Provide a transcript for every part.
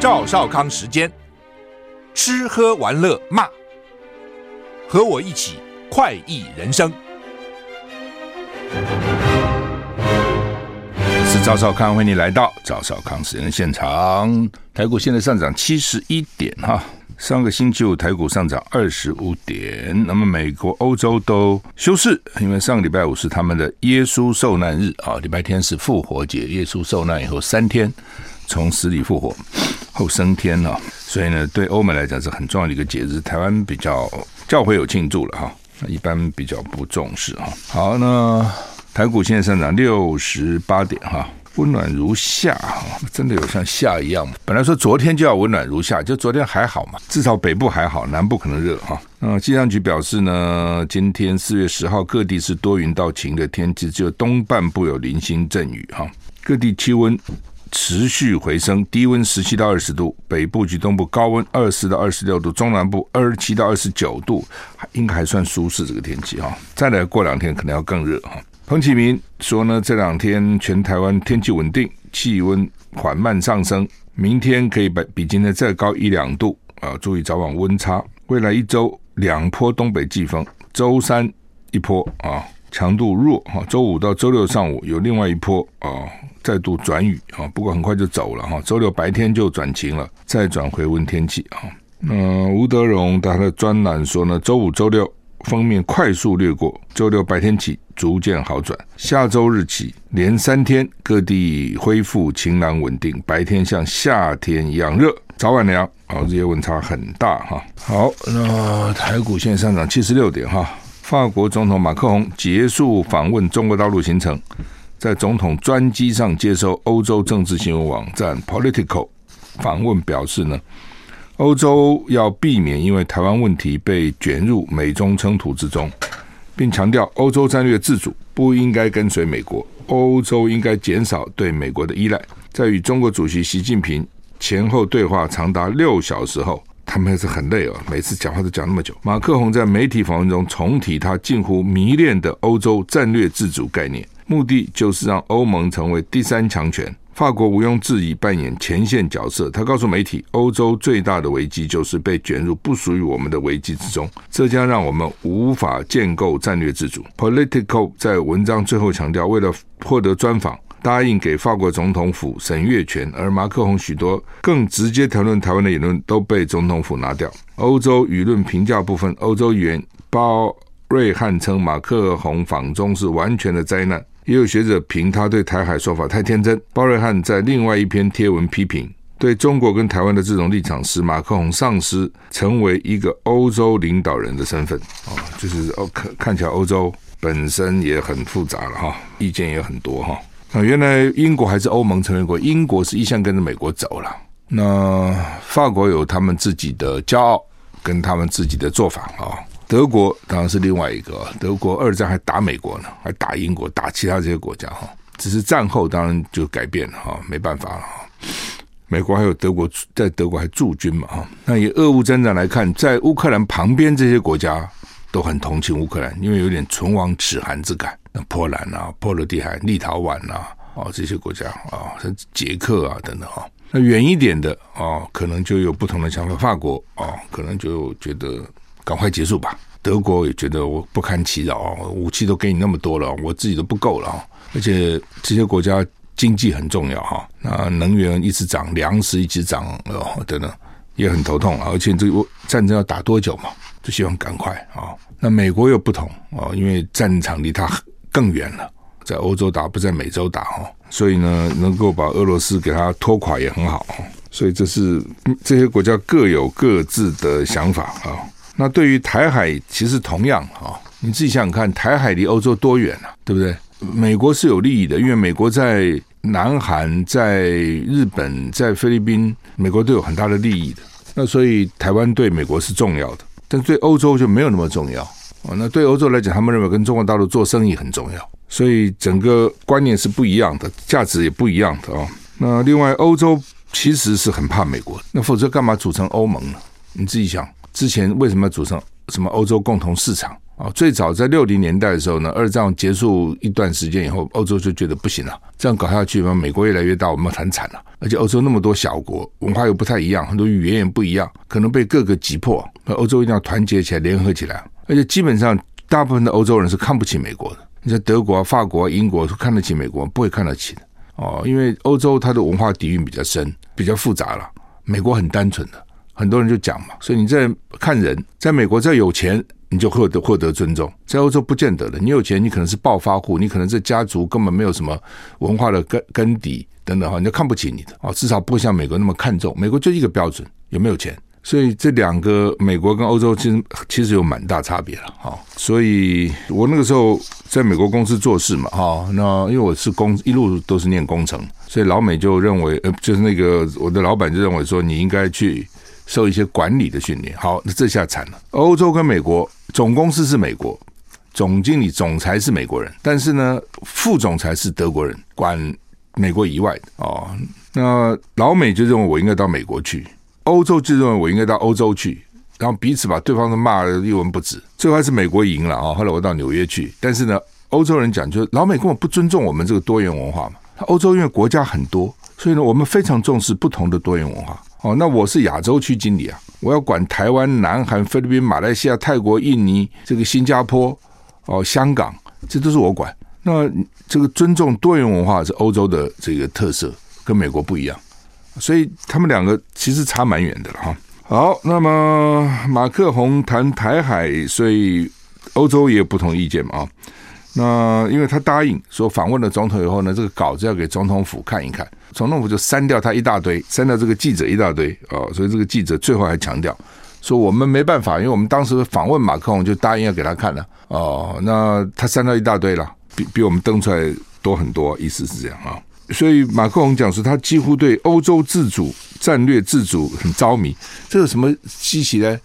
赵少康时间，吃喝玩乐骂，和我一起快意人生。是赵少康，欢迎你来到赵少康时间的现场。台股现在上涨七十一点哈，上个星期五台股上涨二十五点。那么美国、欧洲都休市，因为上个礼拜五是他们的耶稣受难日啊，礼拜天是复活节，耶稣受难以后三天从死里复活。后升天了，所以呢，对欧美来讲是很重要的一个节日。台湾比较教会有庆祝了哈，一般比较不重视哈。好，那台股现在上涨六十八点哈，温暖如夏哈，真的有像夏一样？本来说昨天就要温暖如夏，就昨天还好嘛，至少北部还好，南部可能热哈。那气象局表示呢，今天四月十号各地是多云到晴的天气，只有东半部有零星阵雨哈，各地气温。持续回升，低温十七到二十度，北部及东部高温二十到二十六度，中南部二十七到二十九度，应该还算舒适这个天气哈。再来过两天可能要更热哈。彭启明说呢，这两天全台湾天气稳定，气温缓慢上升，明天可以比比今天再高一两度啊，注意早晚温差。未来一周两波东北季风，周三一波啊。强度弱哈，周五到周六上午有另外一波啊，再度转雨啊，不过很快就走了哈。周六白天就转晴了，再转回温天气啊。那吴德荣他的专栏说呢，周五、周六封面快速掠过，周六白天起逐渐好转，下周日起连三天各地恢复晴朗稳定，白天像夏天一样热，早晚凉啊，日夜温差很大哈。好，那台股现上涨七十六点哈。法国总统马克宏结束访问中国大陆行程，在总统专机上接受欧洲政治新闻网站 Political 访问，表示呢，欧洲要避免因为台湾问题被卷入美中冲突之中，并强调欧洲战略自主不应该跟随美国，欧洲应该减少对美国的依赖。在与中国主席习近平前后对话长达六小时后。他们还是很累哦，每次讲话都讲那么久。马克宏在媒体访问中重提他近乎迷恋的欧洲战略自主概念，目的就是让欧盟成为第三强权。法国毋庸置疑扮演前线角色。他告诉媒体，欧洲最大的危机就是被卷入不属于我们的危机之中，这将让我们无法建构战略自主。Politico 在文章最后强调，为了获得专访。答应给法国总统府审阅权，而马克宏许多更直接谈论台湾的言论都被总统府拿掉。欧洲舆论评价部分，欧洲议员包瑞汉称马克宏访中是完全的灾难，也有学者评他对台海说法太天真。包瑞汉在另外一篇贴文批评，对中国跟台湾的这种立场使马克宏丧失成为一个欧洲领导人的身份。哦，就是哦看看起来欧洲本身也很复杂了哈，意见也很多哈。那原来英国还是欧盟成员国，英国是一向跟着美国走了。那法国有他们自己的骄傲，跟他们自己的做法啊。德国当然是另外一个，德国二战还打美国呢，还打英国，打其他这些国家哈。只是战后当然就改变了哈，没办法了哈。美国还有德国在德国还驻军嘛哈。那以俄乌战争来看，在乌克兰旁边这些国家都很同情乌克兰，因为有点唇亡齿寒之感。波兰啊、波罗的海、立陶宛啊，哦，这些国家啊，像捷克啊等等啊，那远一点的啊，可能就有不同的想法。法国啊，可能就觉得赶快结束吧。德国也觉得我不堪其扰啊，武器都给你那么多了，我自己都不够了啊。而且这些国家经济很重要哈，那能源一直涨，粮食一直涨哦，等等，也很头痛。而且这个战争要打多久嘛，就希望赶快啊。那美国又不同啊，因为战场离他很。更远了，在欧洲打不在美洲打哦，所以呢，能够把俄罗斯给他拖垮也很好，所以这是这些国家各有各自的想法啊。那对于台海，其实同样啊，你自己想想看，台海离欧洲多远啊，对不对？美国是有利益的，因为美国在南韩、在日本、在菲律宾，美国都有很大的利益的。那所以台湾对美国是重要的，但对欧洲就没有那么重要。哦，那对欧洲来讲，他们认为跟中国大陆做生意很重要，所以整个观念是不一样的，价值也不一样的哦。那另外，欧洲其实是很怕美国，那否则干嘛组成欧盟呢？你自己想，之前为什么要组成什么欧洲共同市场啊。最早在六零年代的时候呢，二战结束一段时间以后，欧洲就觉得不行了，这样搞下去嘛，美国越来越大，我们很惨了。而且欧洲那么多小国，文化又不太一样，很多语言也不一样，可能被各个击破。那欧洲一定要团结起来，联合起来。而且基本上，大部分的欧洲人是看不起美国的。你像德国啊、法国啊、英国，是看得起美国，不会看得起的哦。因为欧洲它的文化底蕴比较深，比较复杂了。美国很单纯的，很多人就讲嘛。所以你在看人，在美国再有钱，你就获得获得尊重；在欧洲不见得的。你有钱，你可能是暴发户，你可能这家族根本没有什么文化的根根底等等哈，人家看不起你的哦。至少不会像美国那么看重。美国就一个标准，有没有钱。所以这两个美国跟欧洲其实其实有蛮大差别了哈。所以我那个时候在美国公司做事嘛哈，那因为我是工一路都是念工程，所以老美就认为呃就是那个我的老板就认为说你应该去受一些管理的训练。好，那这下惨了。欧洲跟美国总公司是美国，总经理总裁是美国人，但是呢副总裁是德国人，管美国以外的哦。那老美就认为我应该到美国去。欧洲就认为我应该到欧洲去，然后彼此把对方都骂得一文不值。最后还是美国赢了啊！后来我到纽约去，但是呢，欧洲人讲，就是老美根本不尊重我们这个多元文化嘛。欧洲因为国家很多，所以呢，我们非常重视不同的多元文化。哦，那我是亚洲区经理啊，我要管台湾、南韩、菲律宾、马来西亚、泰国、印尼、这个新加坡、哦香港，这都是我管。那这个尊重多元文化是欧洲的这个特色，跟美国不一样。所以他们两个其实差蛮远的了哈。好，那么马克宏谈台海，所以欧洲也有不同意见嘛啊。那因为他答应说访问了总统以后呢，这个稿子要给总统府看一看，总统府就删掉他一大堆，删掉这个记者一大堆哦。所以这个记者最后还强调说我们没办法，因为我们当时访问马克宏就答应要给他看了哦。那他删掉一大堆了，比比我们登出来多很多，意思是这样啊。所以马克龙讲说，他几乎对欧洲自主、战略自主很着迷。这有什么稀奇呢？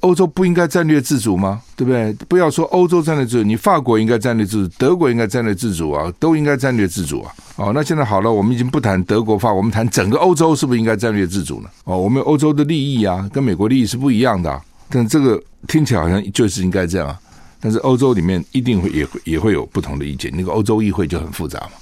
欧洲不应该战略自主吗？对不对？不要说欧洲战略自主，你法国应该战略自主，德国应该战略自主啊，都应该战略自主啊。哦，那现在好了，我们已经不谈德国、法，我们谈整个欧洲，是不是应该战略自主呢？哦，我们欧洲的利益啊，跟美国利益是不一样的。但这个听起来好像就是应该这样啊。但是欧洲里面一定会也会也会有不同的意见，那个欧洲议会就很复杂嘛。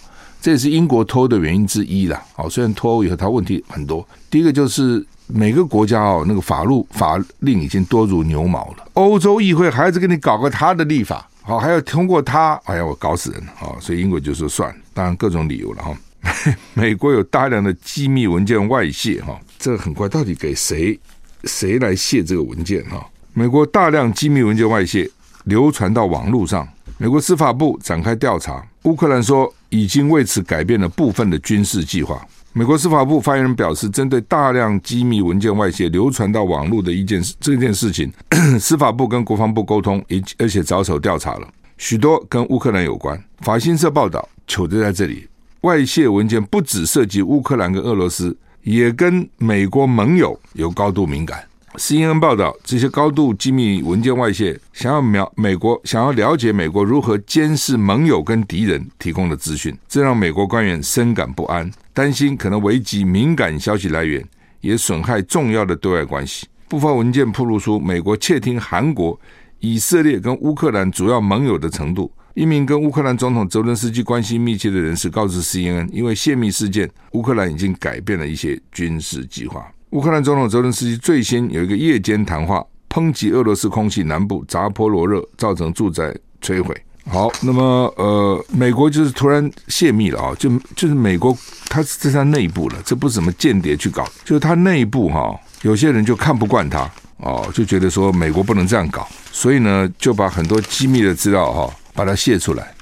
这也是英国脱欧的原因之一啦。好，虽然脱欧以后它问题很多，第一个就是每个国家哦，那个法律法令已经多如牛毛了。欧洲议会还是给你搞个他的立法，好，还要通过他，哎呀，我搞死人了。好，所以英国就说算了，当然各种理由了哈。美国有大量的机密文件外泄哈，这个很怪，到底给谁谁来泄这个文件哈？美国大量机密文件外泄流传到网络上，美国司法部展开调查，乌克兰说。已经为此改变了部分的军事计划。美国司法部发言人表示，针对大量机密文件外泄流传到网络的一件事这件事情，司法部跟国防部沟通，而且着手调查了许多跟乌克兰有关。法新社报道，糗就在这里，外泄文件不只涉及乌克兰跟俄罗斯，也跟美国盟友有高度敏感。CNN 报道，这些高度机密文件外泄，想要描美国想要了解美国如何监视盟友跟敌人提供的资讯，这让美国官员深感不安，担心可能危及敏感消息来源，也损害重要的对外关系。部分文件暴露出美国窃听韩国、以色列跟乌克兰主要盟友的程度。一名跟乌克兰总统泽伦斯基关系密切的人士告知 CNN，因为泄密事件，乌克兰已经改变了一些军事计划。乌克兰总统泽伦斯基最先有一个夜间谈话，抨击俄罗斯空袭南部扎波罗热，造成住宅摧毁。好，那么呃，美国就是突然泄密了啊，就就是美国，他是在他内部了，这不是什么间谍去搞，就是他内部哈，有些人就看不惯他哦，就觉得说美国不能这样搞，所以呢，就把很多机密的资料哈，把它泄出来。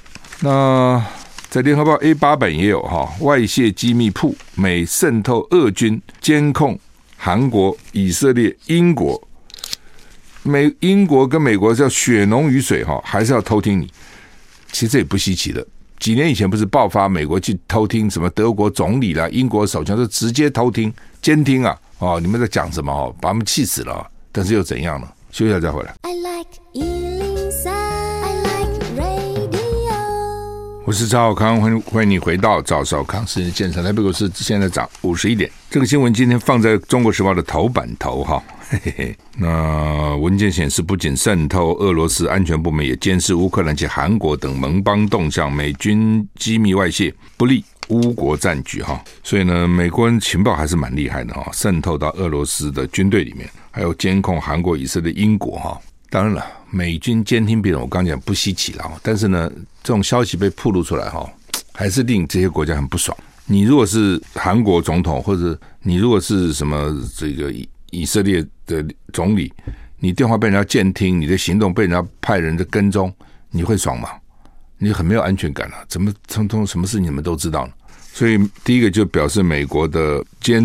那在联合报 A 八版也有哈，外泄机密铺，美渗透俄军监控。韩国、以色列、英国、美、英国跟美国叫血浓于水哈，还是要偷听你？其实这也不稀奇的。几年以前不是爆发美国去偷听什么德国总理啦、英国首相，都直接偷听、监听啊！哦，你们在讲什么？哦，把他们气死了。但是又怎样呢？休息一下再回来。I like 我是赵少康，欢迎欢迎你回到赵少康时间现场。台北股市现在涨五十一点。这个新闻今天放在《中国时报》的头版头哈，嘿嘿嘿。那文件显示，不仅渗透，俄罗斯安全部门也监视乌克兰及韩国等盟邦动向，美军机密外泄，不利乌国战局哈。所以呢，美国人情报还是蛮厉害的哈，渗透到俄罗斯的军队里面，还有监控韩国、以色列、英国哈。当然了，美军监听别人，我刚讲不稀奇了。但是呢，这种消息被暴露出来哈，还是令这些国家很不爽。你如果是韩国总统，或者你如果是什么这个以以色列的总理，你电话被人家监听，你的行动被人家派人的跟踪，你会爽吗？你很没有安全感了。怎么通通什么事你们都知道呢？所以第一个就表示美国的监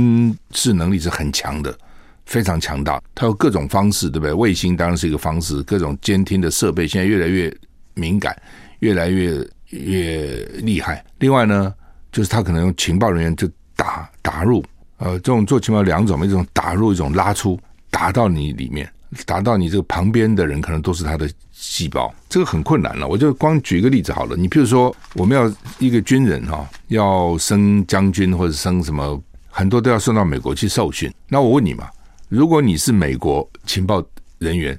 视能力是很强的。非常强大，它有各种方式，对不对？卫星当然是一个方式，各种监听的设备现在越来越敏感，越来越越厉害。另外呢，就是他可能用情报人员就打打入，呃，这种做情报两种，一种打入，一种拉出，打到你里面，打到你这个旁边的人，可能都是他的细胞，这个很困难了。我就光举一个例子好了，你譬如说，我们要一个军人哈，要升将军或者升什么，很多都要送到美国去受训。那我问你嘛？如果你是美国情报人员、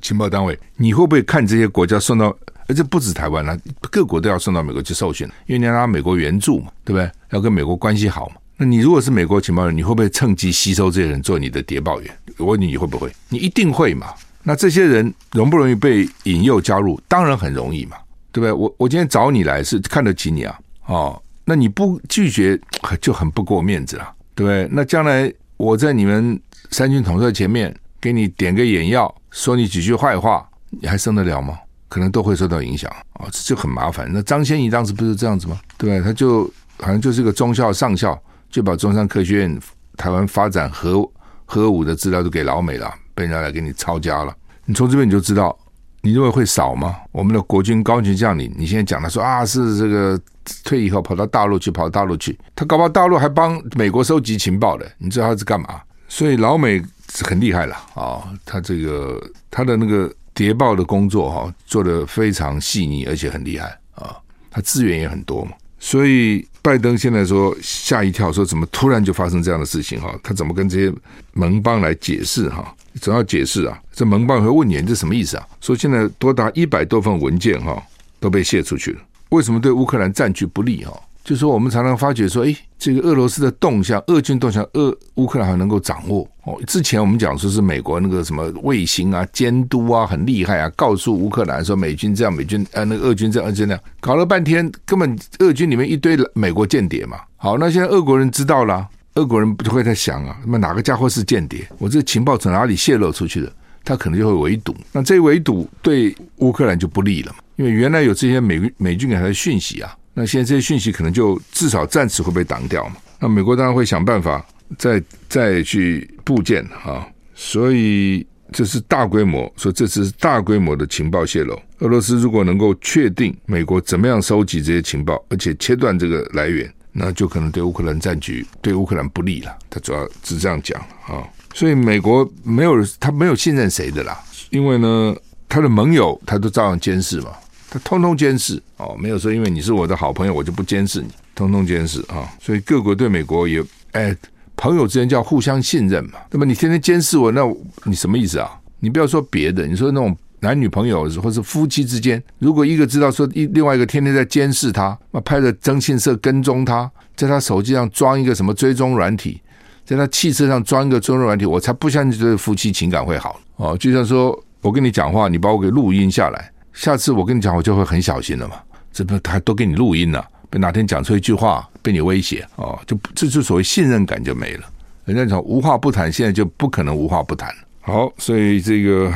情报单位，你会不会看这些国家送到？而且不止台湾了，各国都要送到美国去受训，因为你要拿美国援助嘛，对不对？要跟美国关系好嘛。那你如果是美国情报人，你会不会趁机吸收这些人做你的谍报员？我问你，你会不会？你一定会嘛。那这些人容不容易被引诱加入？当然很容易嘛，对不对？我我今天找你来是看得起你啊，哦，那你不拒绝就很不给我面子了，对不对？那将来我在你们。三军统帅前面给你点个眼药，说你几句坏话，你还升得了吗？可能都会受到影响啊、这就很麻烦。那张先仪当时不是这样子吗？对，他就好像就是一个中校上校，就把中山科学院台湾发展核核武的资料都给老美了，被人家来给你抄家了。你从这边你就知道，你认为会少吗？我们的国军高级将领，你现在讲他说啊，是这个退役后跑到大陆去，跑到大陆去，他搞不好大陆还帮美国收集情报的，你知道他是干嘛？所以老美很厉害了啊！他这个他的那个谍报的工作哈，做得非常细腻，而且很厉害啊！他资源也很多嘛。所以拜登现在说吓一跳，说怎么突然就发生这样的事情哈？他怎么跟这些盟邦来解释哈？总要解释啊！这盟邦会问你，这什么意思啊？说现在多达一百多份文件哈都被泄出去了，为什么对乌克兰战局不利哈？就说，我们常常发觉说，哎，这个俄罗斯的动向，俄军动向，俄乌克兰还能够掌握哦。之前我们讲说是美国那个什么卫星啊、监督啊很厉害啊，告诉乌克兰说美军这样，美军呃那个俄军这样，俄军那样，搞了半天根本俄军里面一堆美国间谍嘛。好，那现在俄国人知道了，俄国人不就会在想啊，那么哪个家伙是间谍？我这个情报从哪里泄露出去的？他可能就会围堵。那这围堵对乌克兰就不利了嘛，因为原来有这些美美军给他的讯息啊。那现在这些讯息可能就至少暂时会被挡掉嘛？那美国当然会想办法再再去部件啊，所以这是大规模，说这次是大规模的情报泄露。俄罗斯如果能够确定美国怎么样收集这些情报，而且切断这个来源，那就可能对乌克兰战局对乌克兰不利了。他主要是这样讲啊，所以美国没有他没有信任谁的啦，因为呢，他的盟友他都照样监视嘛。他通通监视哦，没有说因为你是我的好朋友，我就不监视你，通通监视啊。所以各国对美国也，哎，朋友之间叫互相信任嘛。那么你天天监视我，那你什么意思啊？你不要说别的，你说那种男女朋友或是夫妻之间，如果一个知道说一另外一个天天在监视他，那拍着征信社跟踪他，在他手机上装一个什么追踪软体，在他汽车上装一个追踪软体，我才不相信这个夫妻情感会好哦。就像说我跟你讲话，你把我给录音下来。下次我跟你讲，我就会很小心了嘛。这不他都给你录音了，被哪天讲出一句话被你威胁哦，就这就所谓信任感就没了。人家讲无话不谈，现在就不可能无话不谈。好，所以这个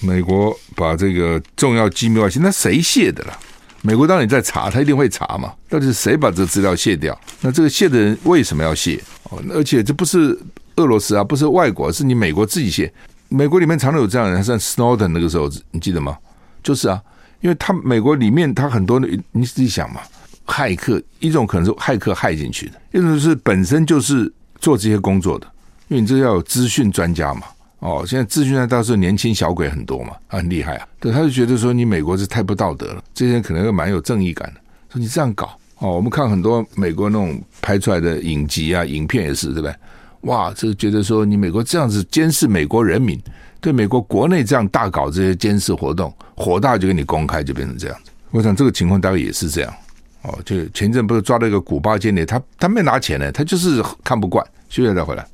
美国把这个重要机密外泄，那谁泄的了？美国当然在查，他一定会查嘛。到底是谁把这资料泄掉？那这个泄的人为什么要泄？哦，而且这不是俄罗斯啊，不是外国，是你美国自己泄。美国里面常常有这样的人，像 Snowden 那个时候，你记得吗？就是啊，因为他美国里面他很多的，你自己想嘛，骇客一种可能是骇客骇进去的，一种是本身就是做这些工作的，因为你这要有资讯专家嘛。哦，现在资讯专家倒是年轻小鬼很多嘛，很厉害啊。对，他就觉得说你美国是太不道德了，这些人可能又蛮有正义感的，说你这样搞哦，我们看很多美国那种拍出来的影集啊、影片也是，对不对？哇，这个觉得说你美国这样子监视美国人民，对美国国内这样大搞这些监视活动，火大就给你公开，就变成这样子。我想这个情况大概也是这样。哦，就前阵不是抓了一个古巴间谍，他他没拿钱呢，他就是看不惯。休息再回来。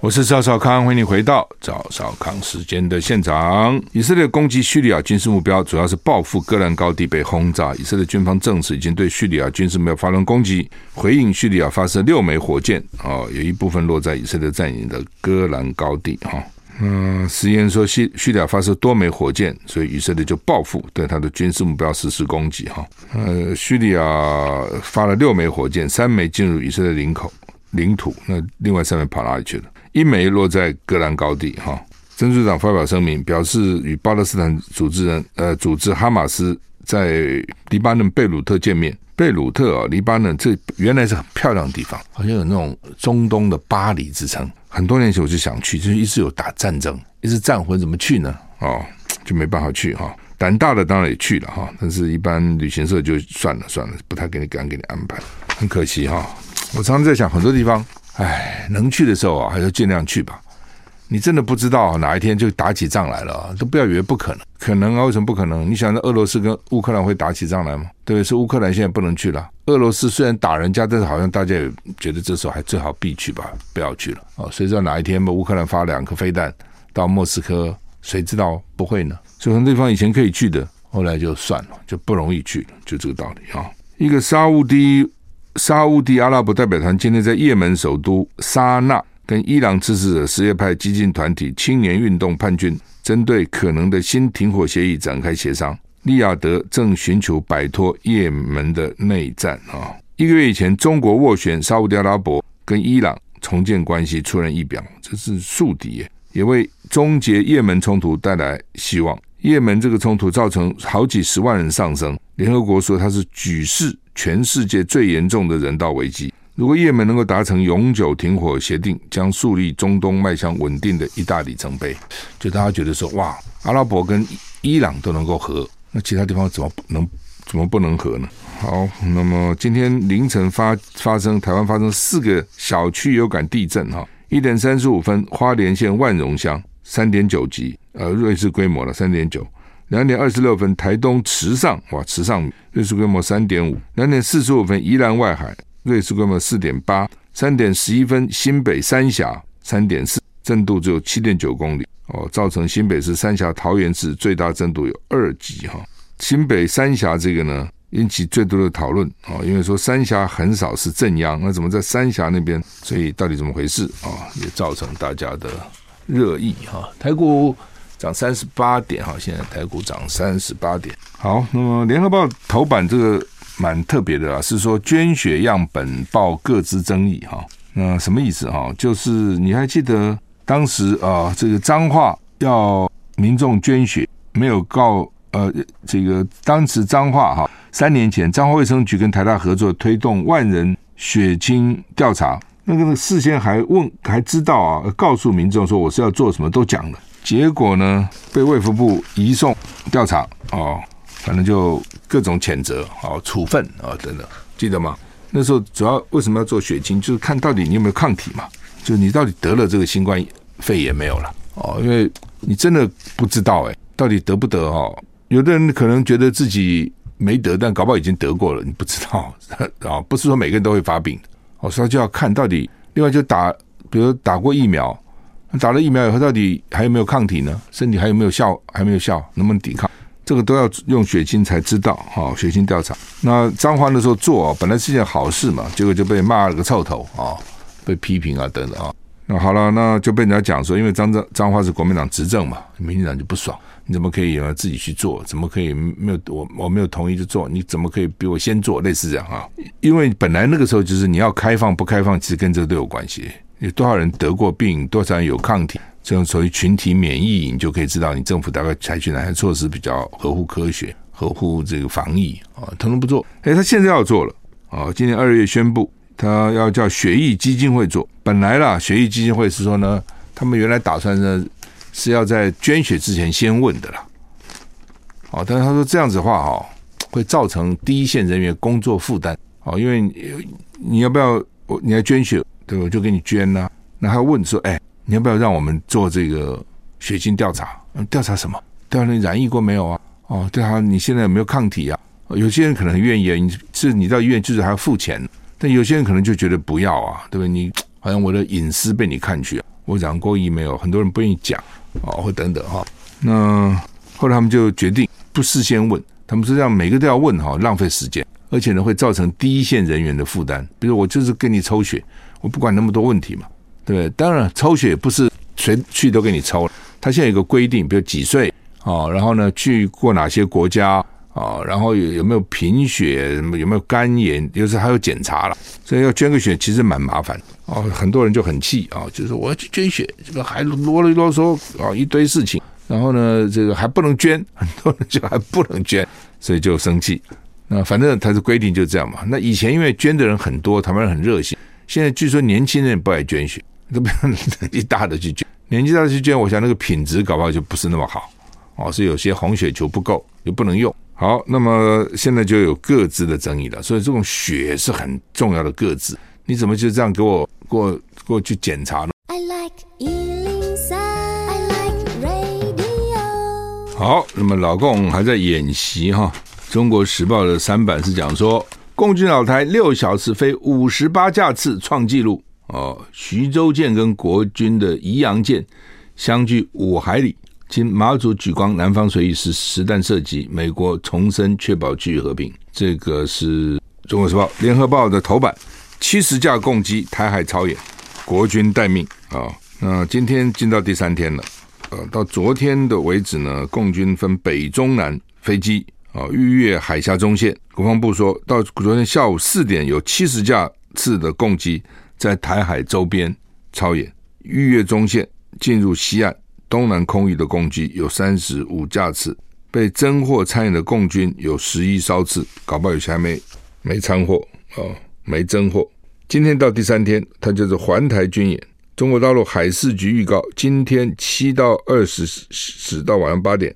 我是赵少康，欢迎你回到赵少康时间的现场。以色列攻击叙利亚军事目标，主要是报复戈兰高地被轰炸。以色列军方证实已经对叙利亚军事目标发动攻击，回应叙利亚发射六枚火箭，哦，有一部分落在以色列占领的戈兰高地，哈。嗯，实验说叙叙利亚发射多枚火箭，所以以色列就报复，对他的军事目标实施攻击，哈。呃，叙利亚发了六枚火箭，三枚进入以色列领口。领土，那另外三枚跑哪里去了？一枚落在戈兰高地，哈。真主党发表声明，表示与巴勒斯坦组织人，呃，组织哈马斯在黎巴嫩贝鲁特见面。贝鲁特啊，黎巴嫩这原来是很漂亮的地方，好像有那种中东的巴黎之称。很多年前我就想去，就是一直有打战争，一直战魂，怎么去呢？哦，就没办法去哈。胆大的当然也去了哈，但是一般旅行社就算了算了，不太给你敢给你安排，很可惜哈。我常常在想，很多地方，哎，能去的时候啊，还是尽量去吧。你真的不知道哪一天就打起仗来了，都不要以为不可能，可能啊？为什么不可能？你想，俄罗斯跟乌克兰会打起仗来吗？对？是乌克兰现在不能去了。俄罗斯虽然打人家，但是好像大家也觉得这时候还最好避去吧，不要去了。哦，谁知道哪一天吧，乌克兰发两颗飞弹到莫斯科，谁知道不会呢？所以很多地方以前可以去的，后来就算了，就不容易去了，就这个道理啊。一个沙乌地。沙乌地阿拉伯代表团今天在也门首都沙那跟伊朗支持者什叶派激进团体青年运动叛军针对可能的新停火协议展开协商。利雅得正寻求摆脱也门的内战啊！一个月以前，中国斡旋沙乌地阿拉伯跟伊朗重建关系出人意表，这是宿敌，也为终结也门冲突带来希望。也门这个冲突造成好几十万人丧生，联合国说它是举世全世界最严重的人道危机。如果也门能够达成永久停火协定，将树立中东迈向稳定的一大里程碑。就大家觉得说，哇，阿拉伯跟伊朗都能够和，那其他地方怎么能怎么不能和呢？好，那么今天凌晨发发生台湾发生四个小区有感地震哈，一点三十五分，花莲县万荣乡三点九级。呃，瑞士规模了三点九，两点二十六分，台东池上哇，池上瑞士规模三点五，两点四十五分，宜兰外海瑞士规模四点八，三点十一分，新北三峡三点四，震度只有七点九公里哦，造成新北市三峡桃园市最大震度有二级哈。新北三峡这个呢，引起最多的讨论哦，因为说三峡很少是正央，那怎么在三峡那边？所以到底怎么回事啊？也造成大家的热议哈。台股。涨三十八点哈，现在台股涨三十八点。好，那么联合报头版这个蛮特别的啊，是说捐血样本报各自争议哈。那什么意思哈？就是你还记得当时啊，这个彰化要民众捐血，没有告呃，这个当时彰化哈，三年前彰化卫生局跟台大合作推动万人血清调查，那个事先还问还知道啊，告诉民众说我是要做什么都讲了。结果呢，被卫福部移送调查哦，反正就各种谴责哦，处分啊、哦、等等，记得吗？那时候主要为什么要做血清，就是看到底你有没有抗体嘛，就你到底得了这个新冠肺炎没有了哦，因为你真的不知道哎，到底得不得哦？有的人可能觉得自己没得，但搞不好已经得过了，你不知道啊，不是说每个人都会发病哦，所以就要看到底。另外就打，比如打过疫苗。打了疫苗以后，到底还有没有抗体呢？身体还有没有效？还没有效，能不能抵抗？这个都要用血清才知道。哈，血清调查。那彰化的时候做，本来是件好事嘛，结果就被骂了个臭头啊，被批评啊等等啊。那好了，那就被人家讲说，因为彰彰彰化是国民党执政嘛，民进党就不爽，你怎么可以自己去做？怎么可以没有我我没有同意就做？你怎么可以比我先做？类似这样啊？因为本来那个时候就是你要开放不开放，其实跟这个都有关系。有多少人得过病，多少人有抗体，这种所谓群体免疫，你就可以知道你政府大概采取哪些措施比较合乎科学、合乎这个防疫啊？统统不做，哎，他现在要做了啊！今年二月宣布，他要叫血液基金会做。本来啦，血液基金会是说呢，他们原来打算呢是要在捐血之前先问的啦。哦，但是他说这样子的话哈，会造成第一线人员工作负担。哦，因为你要不要我你要捐血，对？我就给你捐呐、啊。那他问说，哎，你要不要让我们做这个血清调查？调查什么？调查你染疫过没有啊？哦，调查你现在有没有抗体啊？有些人可能很愿意啊，你是你到医院就是还要付钱，但有些人可能就觉得不要啊，对不对？你好像我的隐私被你看去啊，我染过疫没有？很多人不愿意讲哦，或等等哈。那后来他们就决定不事先问，他们说这样每个都要问哈，浪费时间，而且呢会造成第一线人员的负担。比如我就是给你抽血，我不管那么多问题嘛，对不对？当然抽血不是谁去都给你抽，他现在有个规定，比如几岁啊，然后呢去过哪些国家。啊，然后有有没有贫血，有没有肝炎，有时还有检查了，所以要捐个血其实蛮麻烦哦。很多人就很气啊，就是我要去捐血，这个还啰里啰嗦啊一堆事情，然后呢，这个还不能捐，很多人就还不能捐，所以就生气。那反正他的规定就这样嘛。那以前因为捐的人很多，台湾人很热心，现在据说年轻人不爱捐血，都不要年纪大的去捐，年纪大的去捐，我想那个品质搞不好就不是那么好哦，是有些红血球不够，又不能用。好，那么现在就有各自的争议了，所以这种血是很重要的各自，你怎么就这样给我给我给我去检查呢？I like 103, I like radio. 好，那么老共还在演习哈，《中国时报》的三版是讲说，共军老台六小时飞五十八架次创纪录哦，徐州舰跟国军的宜阳舰相距五海里。经马祖举光南方随意实实弹射击，美国重申确保区域和平。这个是《中国时报》、《联合报》的头版，七十架共机台海超演，国军待命啊。那今天进到第三天了，呃，到昨天的为止呢，共军分北中南飞机啊逾越海峡中线。国防部说到昨天下午四点，有七十架次的共机在台海周边操演，逾越中线进入西岸。东南空域的共机有三十五架次，被侦获参演的共军有十一艘次，搞不好有些还没没参获啊，没侦获。今天到第三天，它就是环台军演。中国大陆海事局预告，今天七到二十时到晚上八点，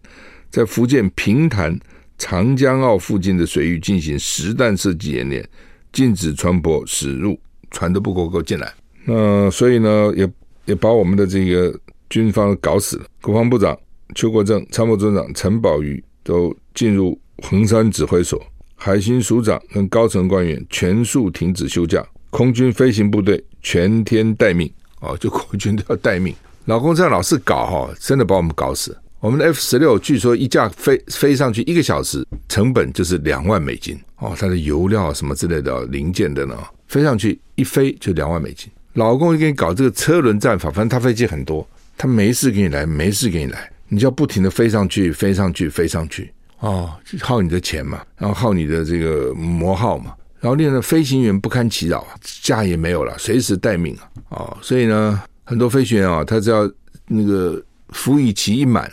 在福建平潭长江澳附近的水域进行实弹射击演练，禁止船舶驶入，船都不够够进来。那所以呢，也也把我们的这个。军方搞死了，国防部长邱国正、参谋总长陈宝瑜都进入横山指挥所，海巡署长跟高层官员全数停止休假，空军飞行部队全天待命。哦，就国军都要待命。老公这样老是搞哈，真的把我们搞死。我们的 F 十六据说一架飞飞上去一个小时，成本就是两万美金哦，它的油料什么之类的零件的呢，飞上去一飞就两万美金。老公就给你搞这个车轮战法，反正他飞机很多。他没事给你来，没事给你来，你就要不停的飞上去，飞上去，飞上去，哦，耗你的钱嘛，然后耗你的这个磨耗嘛，然后令的飞行员不堪其扰啊，假也没有了，随时待命啊，哦，所以呢，很多飞行员啊，他只要那个服役期一满，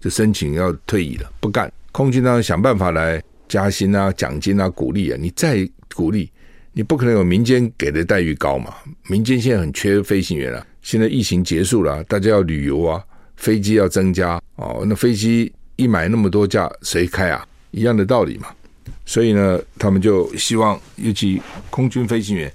就申请要退役了，不干，空军当然想办法来加薪啊、奖金啊、鼓励啊，你再鼓励，你不可能有民间给的待遇高嘛，民间现在很缺飞行员啊。现在疫情结束了，大家要旅游啊，飞机要增加哦。那飞机一买那么多架，谁开啊？一样的道理嘛。所以呢，他们就希望，尤其空军飞行员，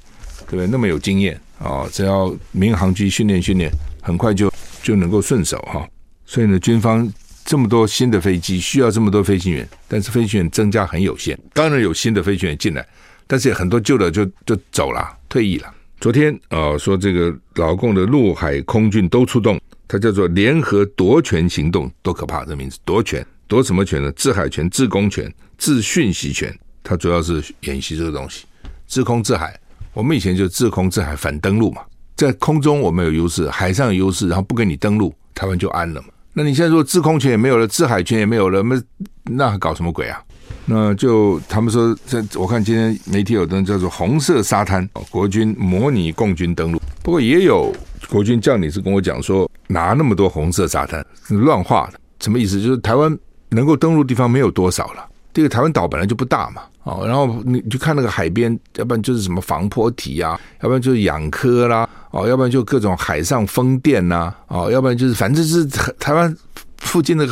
对不对？那么有经验啊，只要民航局训练训练，很快就就能够顺手哈。所以呢，军方这么多新的飞机，需要这么多飞行员，但是飞行员增加很有限。当然有新的飞行员进来，但是很多旧的就就走了，退役了。昨天啊、说这个老共的陆海空军都出动，它叫做联合夺权行动，多可怕！这名字夺权，夺什么权呢？制海权、制空权、制讯息权。它主要是演习这个东西，制空制海。我们以前就制空制海反登陆嘛，在空中我们有优势，海上有优势，然后不给你登陆，台湾就安了嘛。那你现在说制空权也没有了，制海权也没有了，那那还搞什么鬼啊？那就他们说，这我看今天媒体有登叫做“红色沙滩”，国军模拟共军登陆。不过也有国军将领是跟我讲说，哪那么多红色沙滩乱画的，什么意思？就是台湾能够登陆地方没有多少了。这个台湾岛本来就不大嘛，哦，然后你去看那个海边，要不然就是什么防波堤啊，要不然就是养科啦，哦，要不然就各种海上风电呐，哦，要不然就是反正是台湾附近的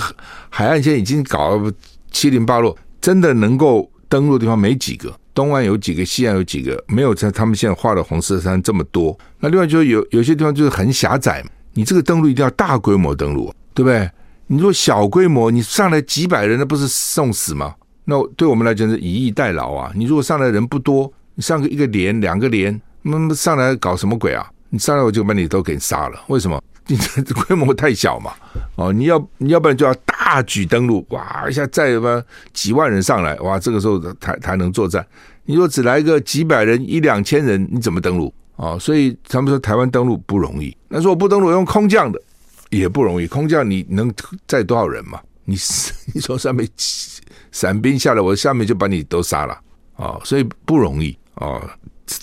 海岸线已经搞七零八落。真的能够登陆的地方没几个，东岸有几个，西岸有几个，没有在他们现在画的红色山这么多。那另外就是有有些地方就是很狭窄，你这个登陆一定要大规模登陆，对不对？你如果小规模，你上来几百人，那不是送死吗？那对我们来讲是以逸待劳啊！你如果上来人不多，你上个一个连、两个连，那么上来搞什么鬼啊？你上来我就把你都给杀了，为什么？你这规模太小嘛？哦，你要你要不然就要大举登陆，哇一下再什么几万人上来，哇，这个时候才才能作战。你说只来个几百人、一两千人，你怎么登陆？哦，所以他们说台湾登陆不容易。那说我不登陆，用空降的也不容易。空降你能载多少人嘛？你 你从上面伞兵下来，我下面就把你都杀了啊！所以不容易啊。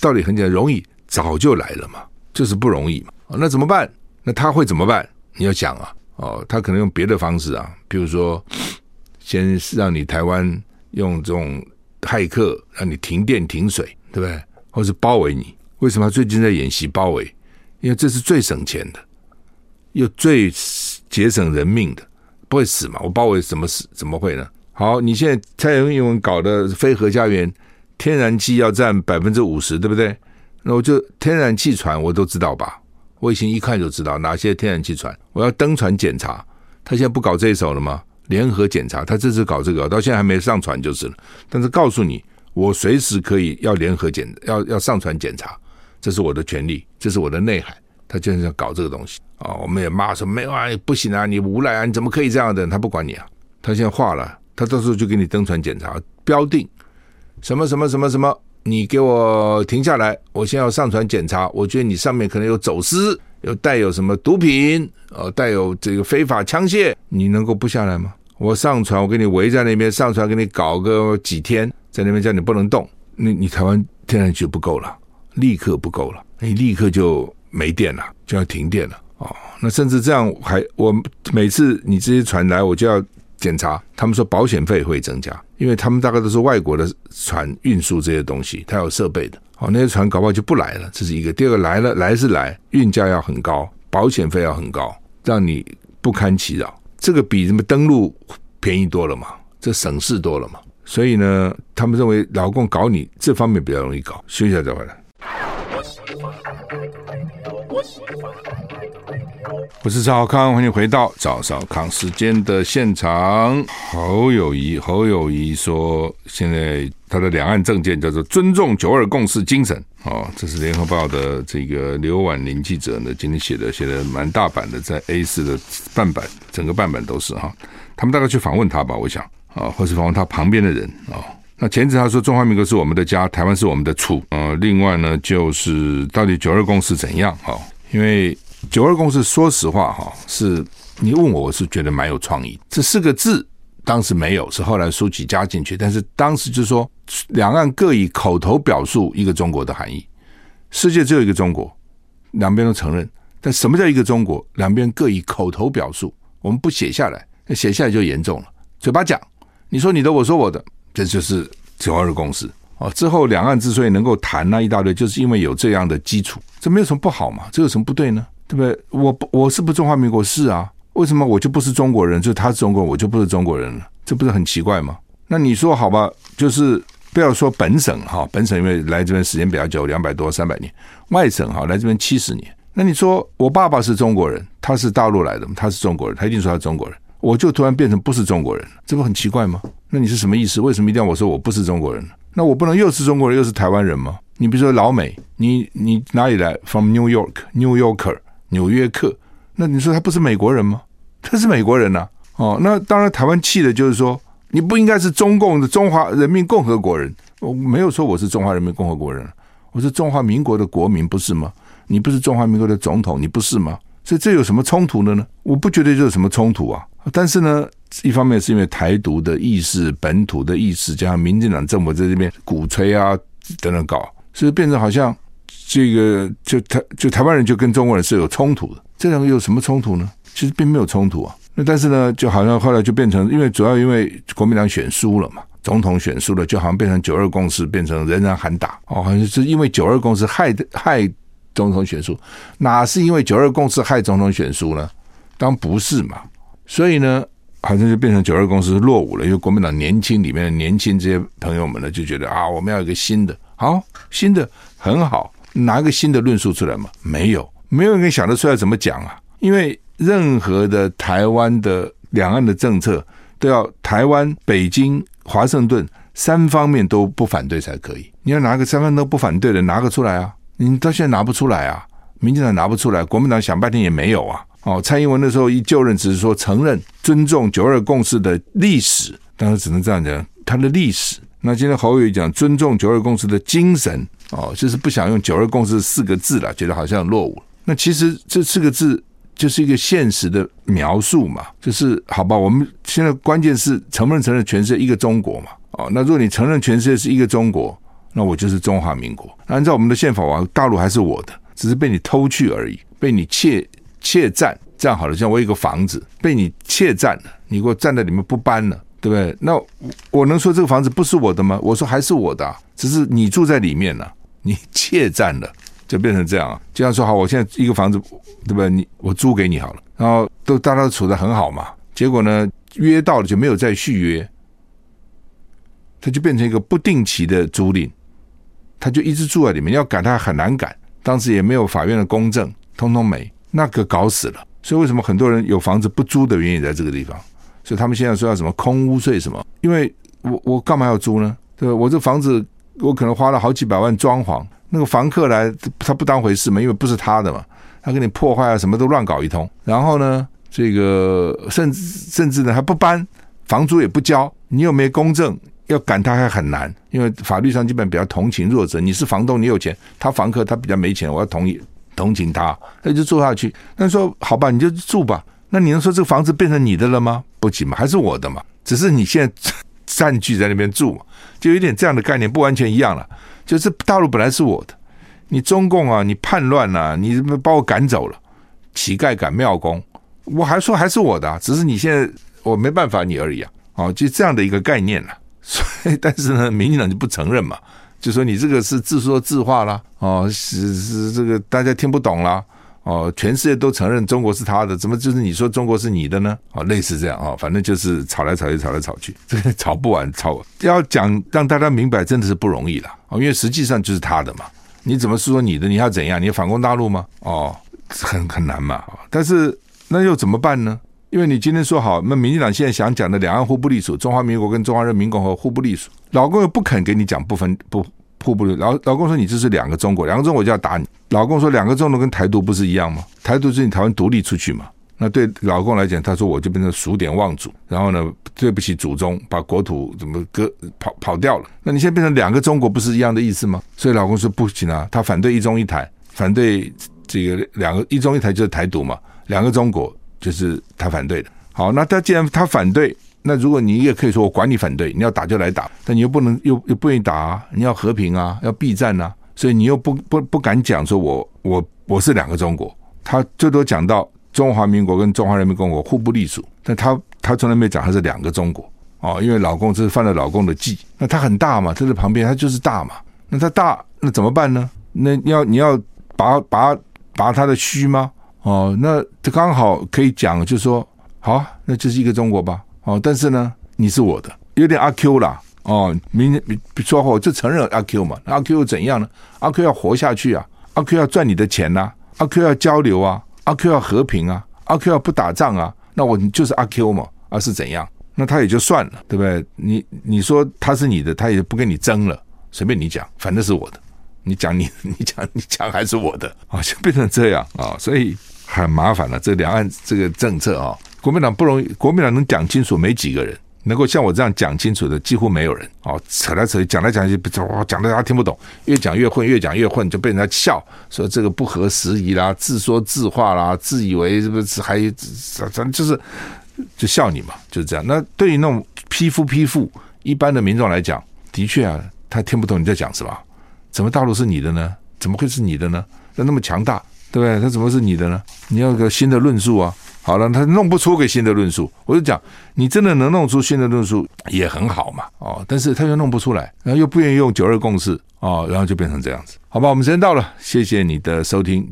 道理很简单，容易早就来了嘛，就是不容易嘛。那怎么办？那他会怎么办？你要讲啊，哦，他可能用别的方式啊，比如说先让你台湾用这种骇客让你停电停水，对不对？或是包围你？为什么最近在演习包围？因为这是最省钱的，又最节省人命的，不会死嘛？我包围怎么死？怎么会呢？好，你现在蔡英文搞的非核家园，天然气要占百分之五十，对不对？那我就天然气船我都知道吧？卫星一看就知道哪些天然气船，我要登船检查。他现在不搞这一手了吗？联合检查，他这次搞这个，到现在还没上船就是了。但是告诉你，我随时可以要联合检，要要上船检查，这是我的权利，这是我的内海。他就是要搞这个东西啊！我们也骂说没有啊，不行啊，你无赖啊，你怎么可以这样的？他不管你啊，他现在化了，他到时候就给你登船检查，标定什么什么什么什么。你给我停下来！我先要上船检查。我觉得你上面可能有走私，有带有什么毒品，呃，带有这个非法枪械，你能够不下来吗？我上船，我给你围在那边，上船给你搞个几天，在那边叫你不能动。你你台湾天然气不够了，立刻不够了，你立刻就没电了，就要停电了哦。那甚至这样还，我每次你这些船来，我就要。检查，他们说保险费会增加，因为他们大概都是外国的船运输这些东西，它有设备的，哦，那些船搞不好就不来了，这是一个。第二个来了，来是来，运价要很高，保险费要很高，让你不堪其扰。这个比什么登陆便宜多了嘛，这省事多了嘛。所以呢，他们认为老共搞你这方面比较容易搞。休息下再回来。我是赵康，欢迎回到赵少康时间的现场。侯友谊，侯友谊说，现在他的两岸政见叫做尊重九二共识精神。哦，这是联合报的这个刘婉玲记者呢，今天写的，写的蛮大版的，在 A 四的半版，整个半版都是哈。他们大概去访问他吧，我想啊，或是访问他旁边的人啊。那前次他说中华民国是我们的家，台湾是我们的厝。呃，另外呢，就是到底九二共识怎样？哈，因为。九二共识，说实话哈，是你问我，我是觉得蛮有创意。这四个字当时没有，是后来书记加进去。但是当时就说，两岸各以口头表述一个中国的含义。世界只有一个中国，两边都承认。但什么叫一个中国？两边各以口头表述，我们不写下来，那写下来就严重了。嘴巴讲，你说你的，我说我的，这就是九二共识。哦，之后两岸之所以能够谈那一大堆，就是因为有这样的基础。这没有什么不好嘛？这有什么不对呢？对不对？我，我是不中华民国是啊，为什么我就不是中国人？就他是中国人，我就不是中国人了？这不是很奇怪吗？那你说好吧，就是不要说本省哈，本省因为来这边时间比较久，两百多三百年，外省哈来这边七十年。那你说我爸爸是中国人，他是大陆来的，他是中国人，他一定说他是中国人，我就突然变成不是中国人，这不很奇怪吗？那你是什么意思？为什么一定要我说我不是中国人？那我不能又是中国人又是台湾人吗？你比如说老美，你你哪里来？From New York，New Yorker。纽约客，那你说他不是美国人吗？他是美国人呐、哦，那当然，台湾气的就是说，你不应该是中共的中华人民共和国人。我没有说我是中华人民共和国人，我是中华民国的国民，不是吗？你不是中华民国的总统，你不是吗？所以这有什么冲突的呢？我不觉得这有什么冲突啊。但是呢，一方面是因为台独的意识、本土的意识，加上民进党政府在这边鼓吹啊等等搞，所以变成好像。这个就台就台湾人就跟中国人是有冲突的，这两个有什么冲突呢？其实并没有冲突啊。那但是呢，就好像后来就变成，因为主要因为国民党选输了嘛，总统选输了，就好像变成九二共识，变成人人喊打哦，好像是因为九二共识害害总统选输，哪是因为九二共识害总统选输呢？当不是嘛。所以呢，好像就变成九二共识落伍了，因为国民党年轻里面的年轻这些朋友们呢，就觉得啊，我们要一个新的，好，新的很好，拿个新的论述出来嘛？没有，没有人想得出来怎么讲啊？因为任何的台湾的两岸的政策，都要台湾、北京、华盛顿三方面都不反对才可以。你要拿个三方都不反对的，拿个出来啊？你到现在拿不出来啊？民进党拿不出来，国民党想半天也没有啊。哦，蔡英文那时候一就任，只是说承认、尊重九二共识的历史，当然只能这样讲，他的历史。那今天侯友讲尊重九二共识的精神，哦，就是不想用九二共识四个字了，觉得好像落伍。那其实这四个字就是一个现实的描述嘛，就是好吧，我们现在关键是承不承认全世界一个中国嘛？哦，那如果你承认全世界是一个中国，那我就是中华民国。按照我们的宪法，我大陆还是我的，只是被你偷去而已，被你窃。窃占，这样好了，像我有一个房子被你窃占了，你给我站在里面不搬了，对不对？那我能说这个房子不是我的吗？我说还是我的，只是你住在里面了，你窃占了，就变成这样啊。就像说好，我现在一个房子，对不对？你我租给你好了，然后都大家都处得很好嘛，结果呢，约到了就没有再续约，他就变成一个不定期的租赁，他就一直住在里面，要赶他很难赶，当时也没有法院的公证，通通没。那个搞死了，所以为什么很多人有房子不租的原因在这个地方？就他们现在说要什么空屋税什么？因为我我干嘛要租呢？对？我这房子我可能花了好几百万装潢，那个房客来他不当回事嘛，因为不是他的嘛，他给你破坏啊，什么都乱搞一通。然后呢，这个甚至甚至呢还不搬，房租也不交，你又没公证，要赶他还很难，因为法律上基本比较同情弱者。你是房东，你有钱，他房客他比较没钱，我要同意。同情他，那就住下去。那说好吧，你就住吧。那你能说这个房子变成你的了吗？不急嘛，还是我的嘛。只是你现在 占据在那边住，就有点这样的概念，不完全一样了。就是大陆本来是我的，你中共啊，你叛乱啊，你把我赶走了，乞丐赶庙公，我还说还是我的啊，只是你现在我没办法你而已啊。哦，就这样的一个概念了。所以，但是呢，民进党就不承认嘛。就说你这个是自说自话啦，哦，是是这个大家听不懂啦，哦，全世界都承认中国是他的，怎么就是你说中国是你的呢？哦，类似这样啊，反正就是吵来吵去，吵来吵去，这个吵不完，吵要讲让大家明白，真的是不容易了哦，因为实际上就是他的嘛，你怎么是说你的？你要怎样？你要反攻大陆吗？哦，很很难嘛，但是那又怎么办呢？因为你今天说好，那民进党现在想讲的两岸互不隶属，中华民国跟中华人民共和国互不隶属，老共又不肯给你讲不分不互不，老老公说你这是两个中国，两个中国就要打你。老公说两个中国跟台独不是一样吗？台独是你台湾独立出去嘛？那对老公来讲，他说我就变成数典忘祖，然后呢，对不起祖宗，把国土怎么割跑跑掉了？那你现在变成两个中国，不是一样的意思吗？所以老公说不行啊，他反对一中一台，反对这个两个一中一台就是台独嘛，两个中国。就是他反对的。好，那他既然他反对，那如果你也可以说我管你反对，你要打就来打，但你又不能又又不愿意打啊，你要和平啊，要避战啊，所以你又不不不敢讲说我我我是两个中国，他最多讲到中华民国跟中华人民共和国互不隶属，但他他从来没讲他是两个中国哦，因为老共这是犯了老共的忌，那他很大嘛，他在旁边他就是大嘛，那他大那怎么办呢？那你要你要拔拔拔他的须吗？哦，那他刚好可以讲，就是说，好、那就是一个中国吧。哦，但是呢，你是我的，有点阿 Q 啦。哦，明天说我就承认阿 Q 嘛，阿 Q 又怎样呢？阿 Q 要活下去啊，阿 Q 要赚你的钱呐、阿 Q 要交流啊，阿 Q 要和平啊，阿 Q 要不打仗啊，那我就是阿 Q 嘛，啊、是怎样？那他也就算了，对不对？你你说他是你的，他也不跟你争了，随便你讲，反正是我的。你讲你 你讲你讲还是我的啊，就变成这样啊，所以。很麻烦了，这两岸这个政策啊，国民党不容易，国民党能讲清楚没几个人，能够像我这样讲清楚的几乎没有人哦，扯来扯去，讲来讲去，讲的大家听不懂，越讲越混，越讲越混，就被人家笑说这个不合时宜啦，自说自话啦，自以为是不是还咱咱就是就笑你嘛，就是这样。那对于那种匹夫匹妇一般的民众来讲，的确啊，他听不懂你在讲什么，怎么大陆是你的呢？怎么会是你的呢？那那么强大。对不对？他怎么是你的呢？你要个新的论述啊！好了，他弄不出个新的论述，我就讲，你真的能弄出新的论述也很好嘛，哦，但是他又弄不出来，然后又不愿意用九二共识，哦，然后就变成这样子，好吧？我们时间到了，谢谢你的收听。